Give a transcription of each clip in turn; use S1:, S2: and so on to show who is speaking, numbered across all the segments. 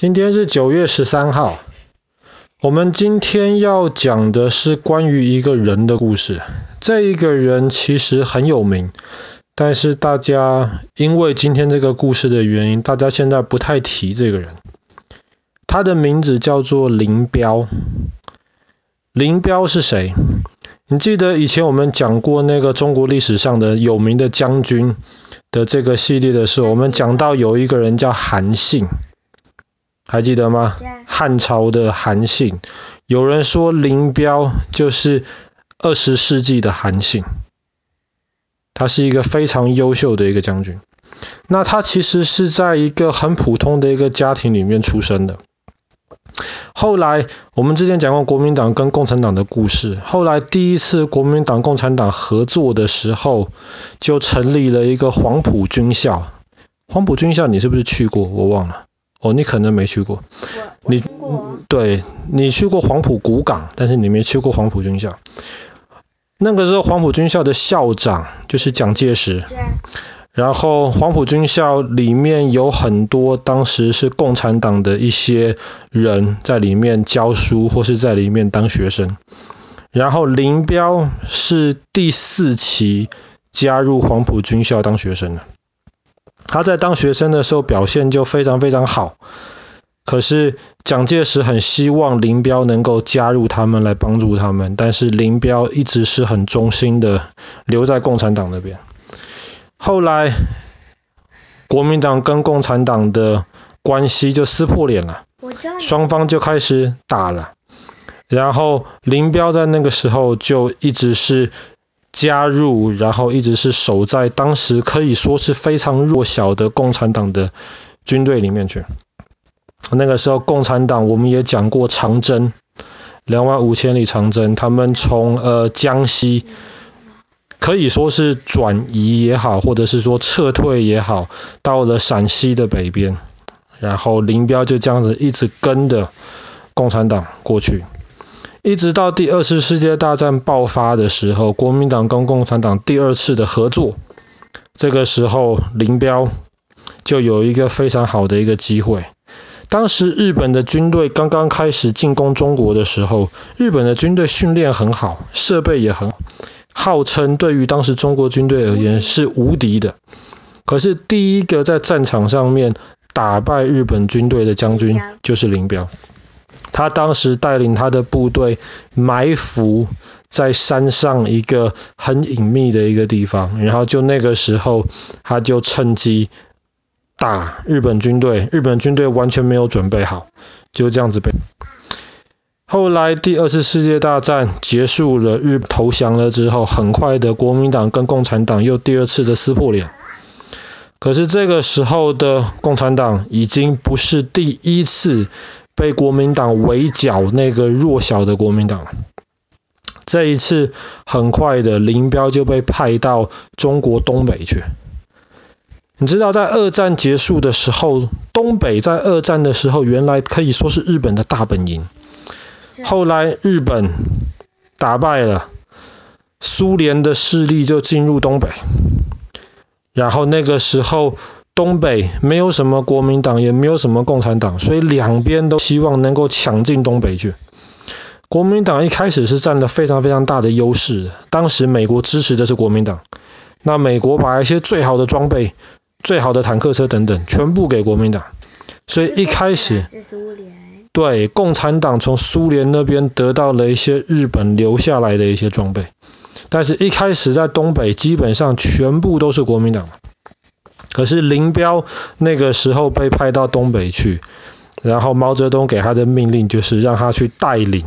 S1: 今天是九月十三号，我们今天要讲的是关于一个人的故事。这一个人其实很有名，但是大家因为今天这个故事的原因，大家现在不太提这个人。他的名字叫做林彪。林彪是谁？你记得以前我们讲过那个中国历史上的有名的将军的这个系列的时候，我们讲到有一个人叫韩信。还记得吗？汉朝的韩信，有人说林彪就是二十世纪的韩信，他是一个非常优秀的一个将军。那他其实是在一个很普通的一个家庭里面出生的。后来我们之前讲过国民党跟共产党的故事，后来第一次国民党共产党合作的时候，就成立了一个黄埔军校。黄埔军校你是不是去过？我忘了。哦，你可能没去过，你对，你去过黄埔古港，但是你没去过黄埔军校。那个时候黄埔军校的校长就是蒋介石，然后黄埔军校里面有很多当时是共产党的一些人在里面教书或是在里面当学生。然后林彪是第四期加入黄埔军校当学生的。他在当学生的时候表现就非常非常好，可是蒋介石很希望林彪能够加入他们来帮助他们，但是林彪一直是很忠心的留在共产党那边。后来国民党跟共产党的关系就撕破脸了，双方就开始打了，然后林彪在那个时候就一直是。加入，然后一直是守在当时可以说是非常弱小的共产党的军队里面去。那个时候，共产党我们也讲过长征，两万五千里长征，他们从呃江西可以说是转移也好，或者是说撤退也好，到了陕西的北边，然后林彪就这样子一直跟着共产党过去。一直到第二次世界大战爆发的时候，国民党跟共产党第二次的合作，这个时候林彪就有一个非常好的一个机会。当时日本的军队刚刚开始进攻中国的时候，日本的军队训练很好，设备也很好，号称对于当时中国军队而言是无敌的。可是第一个在战场上面打败日本军队的将军就是林彪。他当时带领他的部队埋伏在山上一个很隐秘的一个地方，然后就那个时候，他就趁机打日本军队，日本军队完全没有准备好，就这样子被。后来第二次世界大战结束了，日投降了之后，很快的国民党跟共产党又第二次的撕破脸。可是这个时候的共产党已经不是第一次。被国民党围剿那个弱小的国民党，这一次很快的林彪就被派到中国东北去。你知道，在二战结束的时候，东北在二战的时候原来可以说是日本的大本营。后来日本打败了，苏联的势力就进入东北，然后那个时候。东北没有什么国民党，也没有什么共产党，所以两边都希望能够抢进东北去。国民党一开始是占了非常非常大的优势，当时美国支持的是国民党，那美国把一些最好的装备、最好的坦克车等等全部给国民党，所以一开始，对，共产党从苏联那边得到了一些日本留下来的一些装备，但是一开始在东北基本上全部都是国民党。可是林彪那个时候被派到东北去，然后毛泽东给他的命令就是让他去带领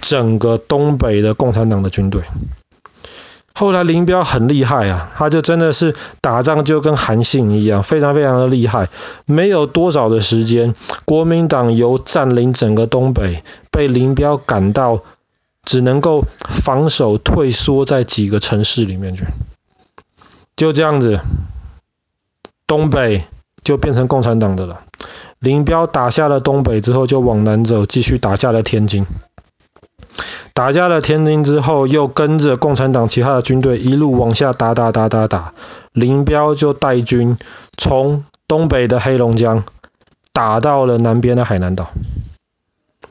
S1: 整个东北的共产党的军队。后来林彪很厉害啊，他就真的是打仗就跟韩信一样，非常非常的厉害。没有多少的时间，国民党由占领整个东北，被林彪赶到只能够防守退缩在几个城市里面去，就这样子。东北就变成共产党的了。林彪打下了东北之后，就往南走，继续打下了天津。打下了天津之后，又跟着共产党其他的军队一路往下打打打打打。林彪就带军从东北的黑龙江打到了南边的海南岛。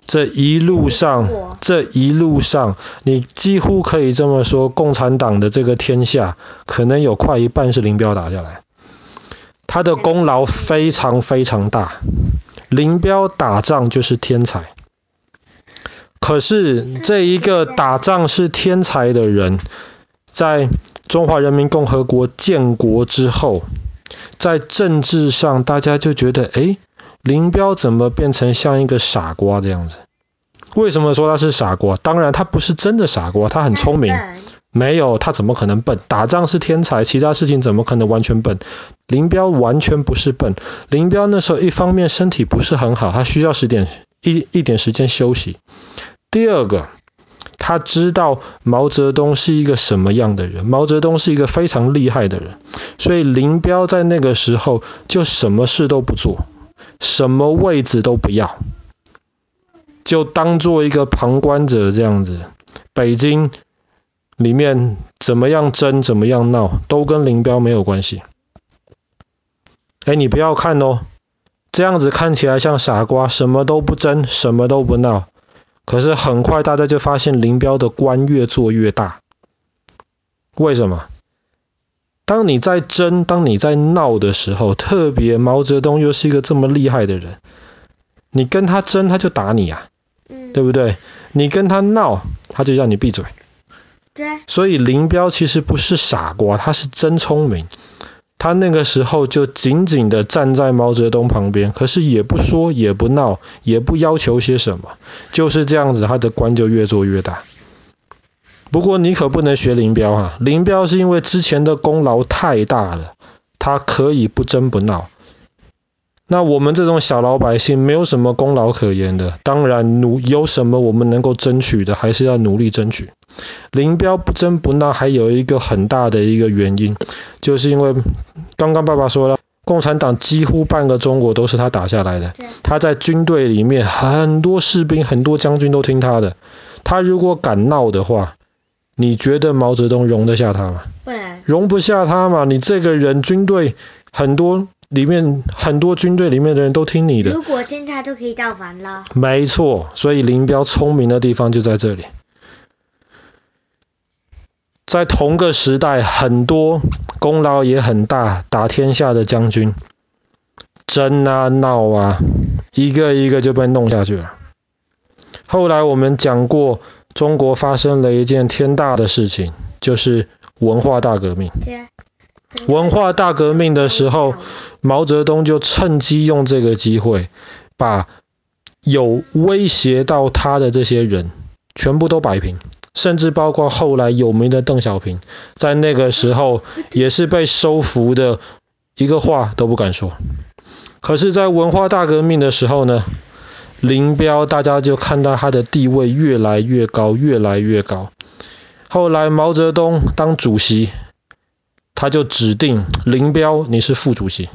S1: 这一路上，这一路上，你几乎可以这么说，共产党的这个天下，可能有快一半是林彪打下来。他的功劳非常非常大。林彪打仗就是天才。可是这一个打仗是天才的人，在中华人民共和国建国之后，在政治上大家就觉得，诶。林彪怎么变成像一个傻瓜这样子？为什么说他是傻瓜？当然他不是真的傻瓜，他很聪明。没有，他怎么可能笨？打仗是天才，其他事情怎么可能完全笨？林彪完全不是笨。林彪那时候一方面身体不是很好，他需要时点一一点时间休息。第二个，他知道毛泽东是一个什么样的人，毛泽东是一个非常厉害的人，所以林彪在那个时候就什么事都不做。什么位置都不要，就当做一个旁观者这样子。北京里面怎么样争，怎么样闹，都跟林彪没有关系。哎，你不要看哦，这样子看起来像傻瓜，什么都不争，什么都不闹。可是很快大家就发现林彪的官越做越大。为什么？当你在争，当你在闹的时候，特别毛泽东又是一个这么厉害的人，你跟他争，他就打你啊，嗯、对不对？你跟他闹，他就让你闭嘴。所以林彪其实不是傻瓜，他是真聪明。他那个时候就紧紧地站在毛泽东旁边，可是也不说，也不闹，也不要求些什么，就是这样子，他的官就越做越大。不过你可不能学林彪啊！林彪是因为之前的功劳太大了，他可以不争不闹。那我们这种小老百姓没有什么功劳可言的，当然努有什么我们能够争取的，还是要努力争取。林彪不争不闹还有一个很大的一个原因，就是因为刚刚爸爸说了，共产党几乎半个中国都是他打下来的，他在军队里面很多士兵很多将军都听他的，他如果敢闹的话。你觉得毛泽东容得下他吗？容不下他嘛？你这个人军队很多里面很多军队里面的人都听你的。
S2: 如果现在就可以造反了。
S1: 没错，所以林彪聪明的地方就在这里。在同个时代，很多功劳也很大、打天下的将军，争啊闹啊，一个一个就被弄下去了。后来我们讲过。中国发生了一件天大的事情，就是文化大革命。文化大革命的时候，毛泽东就趁机用这个机会，把有威胁到他的这些人全部都摆平，甚至包括后来有名的邓小平，在那个时候也是被收服的，一个话都不敢说。可是，在文化大革命的时候呢，林彪，大家就看到他的地位越来越高，越来越高。后来毛泽东当主席，他就指定林彪你是副主席。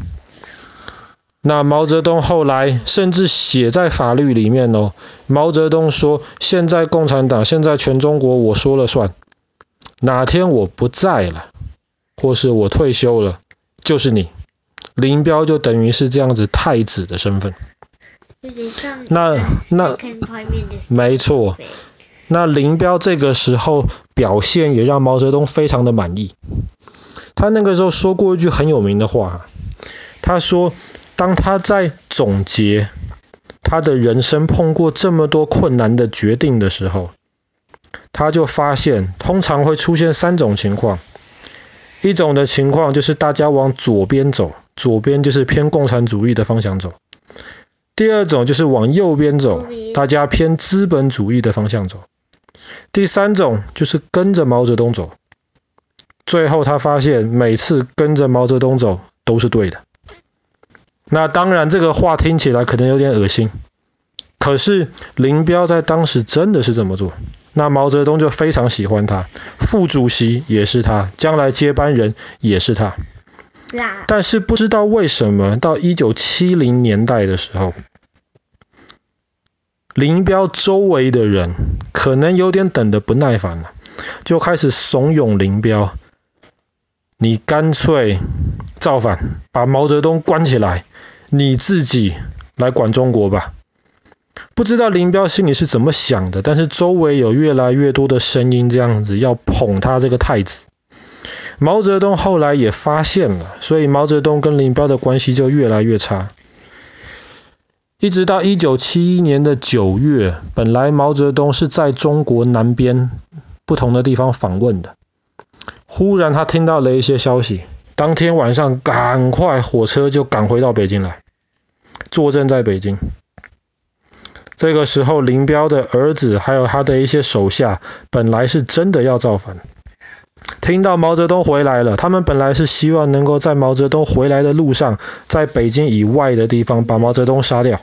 S1: 那毛泽东后来甚至写在法律里面哦，毛泽东说：现在共产党，现在全中国我说了算，哪天我不在了，或是我退休了，就是你。林彪就等于是这样子太子的身份。那那没错，那林彪这个时候表现也让毛泽东非常的满意。他那个时候说过一句很有名的话，他说：“当他在总结他的人生碰过这么多困难的决定的时候，他就发现通常会出现三种情况。一种的情况就是大家往左边走，左边就是偏共产主义的方向走。”第二种就是往右边走，大家偏资本主义的方向走。第三种就是跟着毛泽东走。最后他发现每次跟着毛泽东走都是对的。那当然这个话听起来可能有点恶心，可是林彪在当时真的是这么做。那毛泽东就非常喜欢他，副主席也是他，将来接班人也是他。但是不知道为什么，到一九七零年代的时候，林彪周围的人可能有点等的不耐烦了，就开始怂恿林彪：“你干脆造反，把毛泽东关起来，你自己来管中国吧。不知道林彪心里是怎么想的，但是周围有越来越多的声音这样子要捧他这个太子。毛泽东后来也发现了，所以毛泽东跟林彪的关系就越来越差。一直到一九七一年的九月，本来毛泽东是在中国南边不同的地方访问的，忽然他听到了一些消息，当天晚上赶快火车就赶回到北京来，坐镇在北京。这个时候，林彪的儿子还有他的一些手下，本来是真的要造反。听到毛泽东回来了，他们本来是希望能够在毛泽东回来的路上，在北京以外的地方把毛泽东杀掉。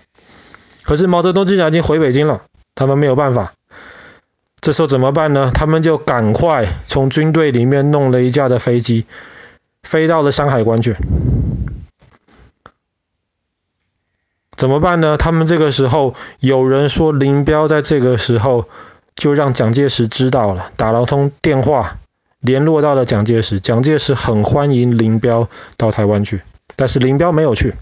S1: 可是毛泽东既然已经回北京了，他们没有办法。这时候怎么办呢？他们就赶快从军队里面弄了一架的飞机，飞到了山海关去。怎么办呢？他们这个时候有人说林彪在这个时候就让蒋介石知道了，打了通电话。联络到了蒋介石，蒋介石很欢迎林彪到台湾去，但是林彪没有去。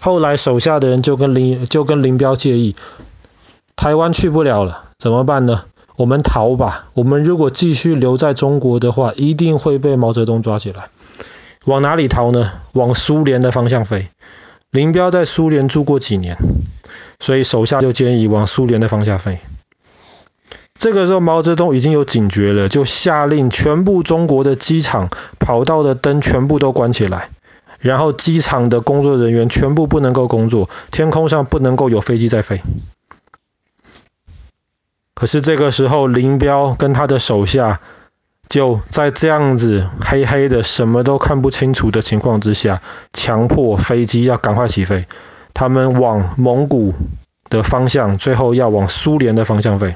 S1: 后来手下的人就跟林就跟林彪建议，台湾去不了了，怎么办呢？我们逃吧。我们如果继续留在中国的话，一定会被毛泽东抓起来。往哪里逃呢？往苏联的方向飞。林彪在苏联住过几年，所以手下就建议往苏联的方向飞。这个时候，毛泽东已经有警觉了，就下令全部中国的机场跑道的灯全部都关起来，然后机场的工作人员全部不能够工作，天空上不能够有飞机在飞。可是这个时候，林彪跟他的手下就在这样子黑黑的、什么都看不清楚的情况之下，强迫飞机要赶快起飞，他们往蒙古的方向，最后要往苏联的方向飞。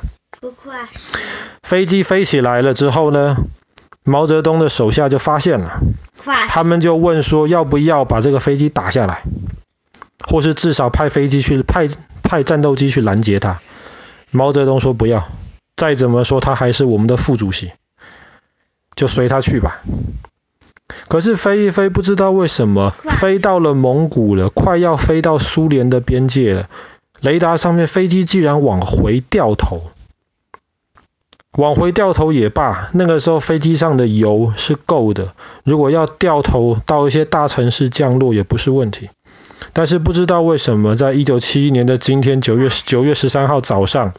S1: 飞机飞起来了之后呢，毛泽东的手下就发现了，他们就问说要不要把这个飞机打下来，或是至少派飞机去派派战斗机去拦截他。毛泽东说不要，再怎么说他还是我们的副主席，就随他去吧。可是飞一飞，不知道为什么飞到了蒙古了，快要飞到苏联的边界了，雷达上面飞机竟然往回掉头。往回掉头也罢，那个时候飞机上的油是够的，如果要掉头到一些大城市降落也不是问题。但是不知道为什么，在一九七一年的今天九月九月十三号早上，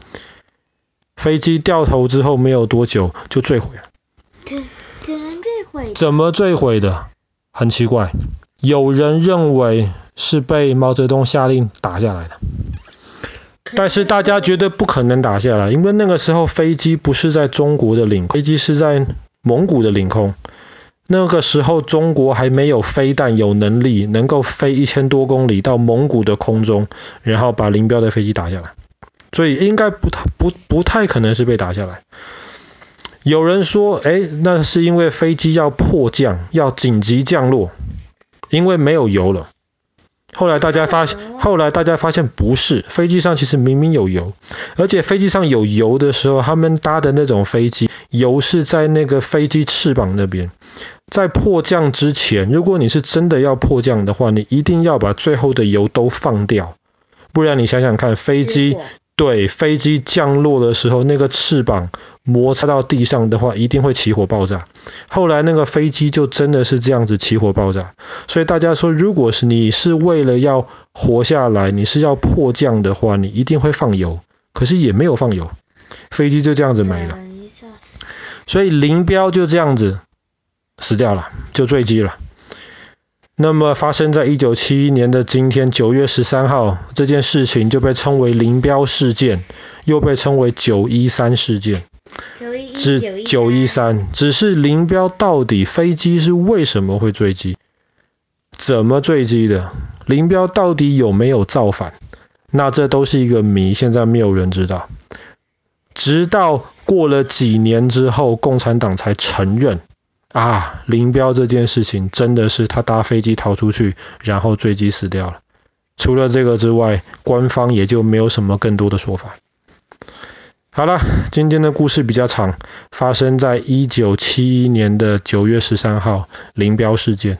S1: 飞机掉头之后没有多久就坠毁了。怎怎么坠毁？怎么坠毁的？很奇怪，有人认为是被毛泽东下令打下来的。但是大家觉得不可能打下来，因为那个时候飞机不是在中国的领空，飞机是在蒙古的领空。那个时候中国还没有飞弹有能力能够飞一千多公里到蒙古的空中，然后把林彪的飞机打下来，所以应该不太不不太可能是被打下来。有人说，哎，那是因为飞机要迫降，要紧急降落，因为没有油了。后来大家发现，后来大家发现不是，飞机上其实明明有油，而且飞机上有油的时候，他们搭的那种飞机，油是在那个飞机翅膀那边。在迫降之前，如果你是真的要迫降的话，你一定要把最后的油都放掉，不然你想想看，飞机。对，飞机降落的时候，那个翅膀摩擦到地上的话，一定会起火爆炸。后来那个飞机就真的是这样子起火爆炸。所以大家说，如果是你是为了要活下来，你是要迫降的话，你一定会放油。可是也没有放油，飞机就这样子没了。所以林彪就这样子死掉了，就坠机了。那么发生在一九七一年的今天九月十三号，这件事情就被称为林彪事件，又被称为九一三事件。只九一三，只是林彪到底飞机是为什么会坠机？怎么坠机的？林彪到底有没有造反？那这都是一个谜，现在没有人知道。直到过了几年之后，共产党才承认。啊，林彪这件事情真的是他搭飞机逃出去，然后坠机死掉了。除了这个之外，官方也就没有什么更多的说法。好了，今天的故事比较长，发生在一九七一年的九月十三号，林彪事件。